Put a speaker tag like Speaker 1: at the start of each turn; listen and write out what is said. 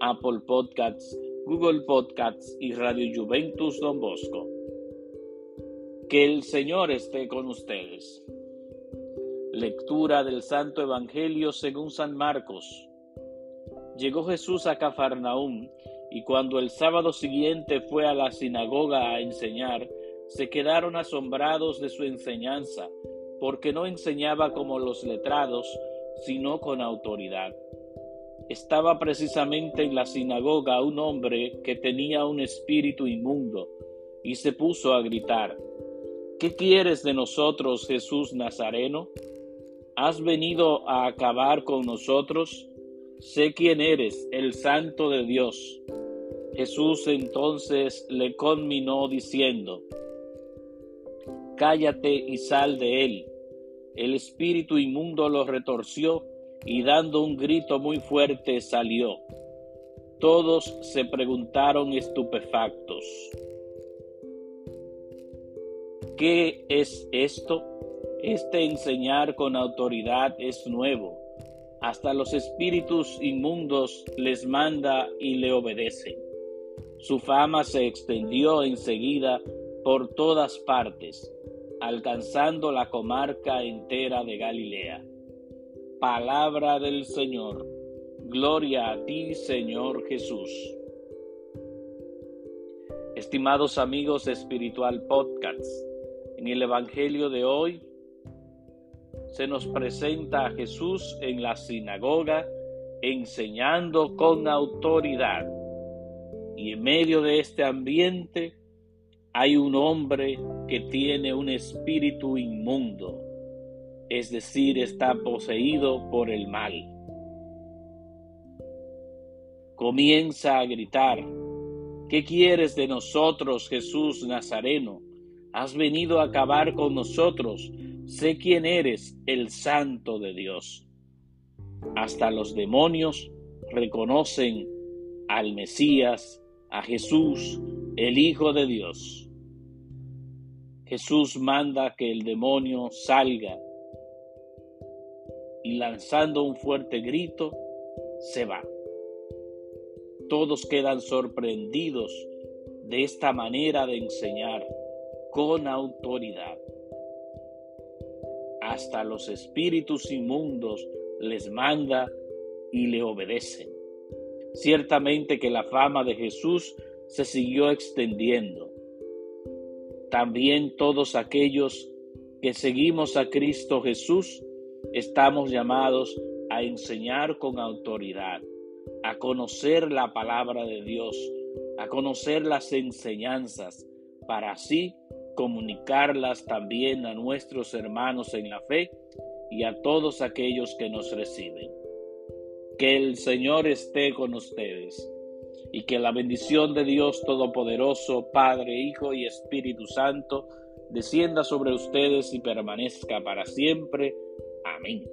Speaker 1: Apple Podcasts, Google Podcasts y Radio Juventus Don Bosco. Que el Señor esté con ustedes. Lectura del Santo Evangelio según San Marcos. Llegó Jesús a Cafarnaúm y cuando el sábado siguiente fue a la sinagoga a enseñar, se quedaron asombrados de su enseñanza, porque no enseñaba como los letrados, sino con autoridad. Estaba precisamente en la sinagoga un hombre que tenía un espíritu inmundo, y se puso a gritar, ¿Qué quieres de nosotros, Jesús Nazareno? ¿Has venido a acabar con nosotros? Sé quién eres, el Santo de Dios. Jesús entonces le conminó diciendo, Cállate y sal de él. El espíritu inmundo lo retorció y dando un grito muy fuerte salió. Todos se preguntaron estupefactos. ¿Qué es esto? Este enseñar con autoridad es nuevo. Hasta los espíritus inmundos les manda y le obedecen. Su fama se extendió enseguida por todas partes, alcanzando la comarca entera de Galilea. Palabra del Señor. Gloria a ti, Señor Jesús. Estimados amigos Espiritual Podcast, en el Evangelio de hoy se nos presenta a Jesús en la sinagoga enseñando con autoridad. Y en medio de este ambiente hay un hombre que tiene un espíritu inmundo, es decir, está poseído por el mal. Comienza a gritar, ¿qué quieres de nosotros, Jesús Nazareno? has venido a acabar con nosotros. Sé quién eres, el Santo de Dios. Hasta los demonios reconocen al Mesías, a Jesús, el Hijo de Dios. Jesús manda que el demonio salga y lanzando un fuerte grito, se va. Todos quedan sorprendidos de esta manera de enseñar con autoridad. Hasta los espíritus inmundos les manda y le obedecen. Ciertamente que la fama de Jesús se siguió extendiendo. También todos aquellos que seguimos a Cristo Jesús estamos llamados a enseñar con autoridad, a conocer la palabra de Dios, a conocer las enseñanzas, para así comunicarlas también a nuestros hermanos en la fe y a todos aquellos que nos reciben. Que el Señor esté con ustedes y que la bendición de Dios Todopoderoso, Padre, Hijo y Espíritu Santo, descienda sobre ustedes y permanezca para siempre. farming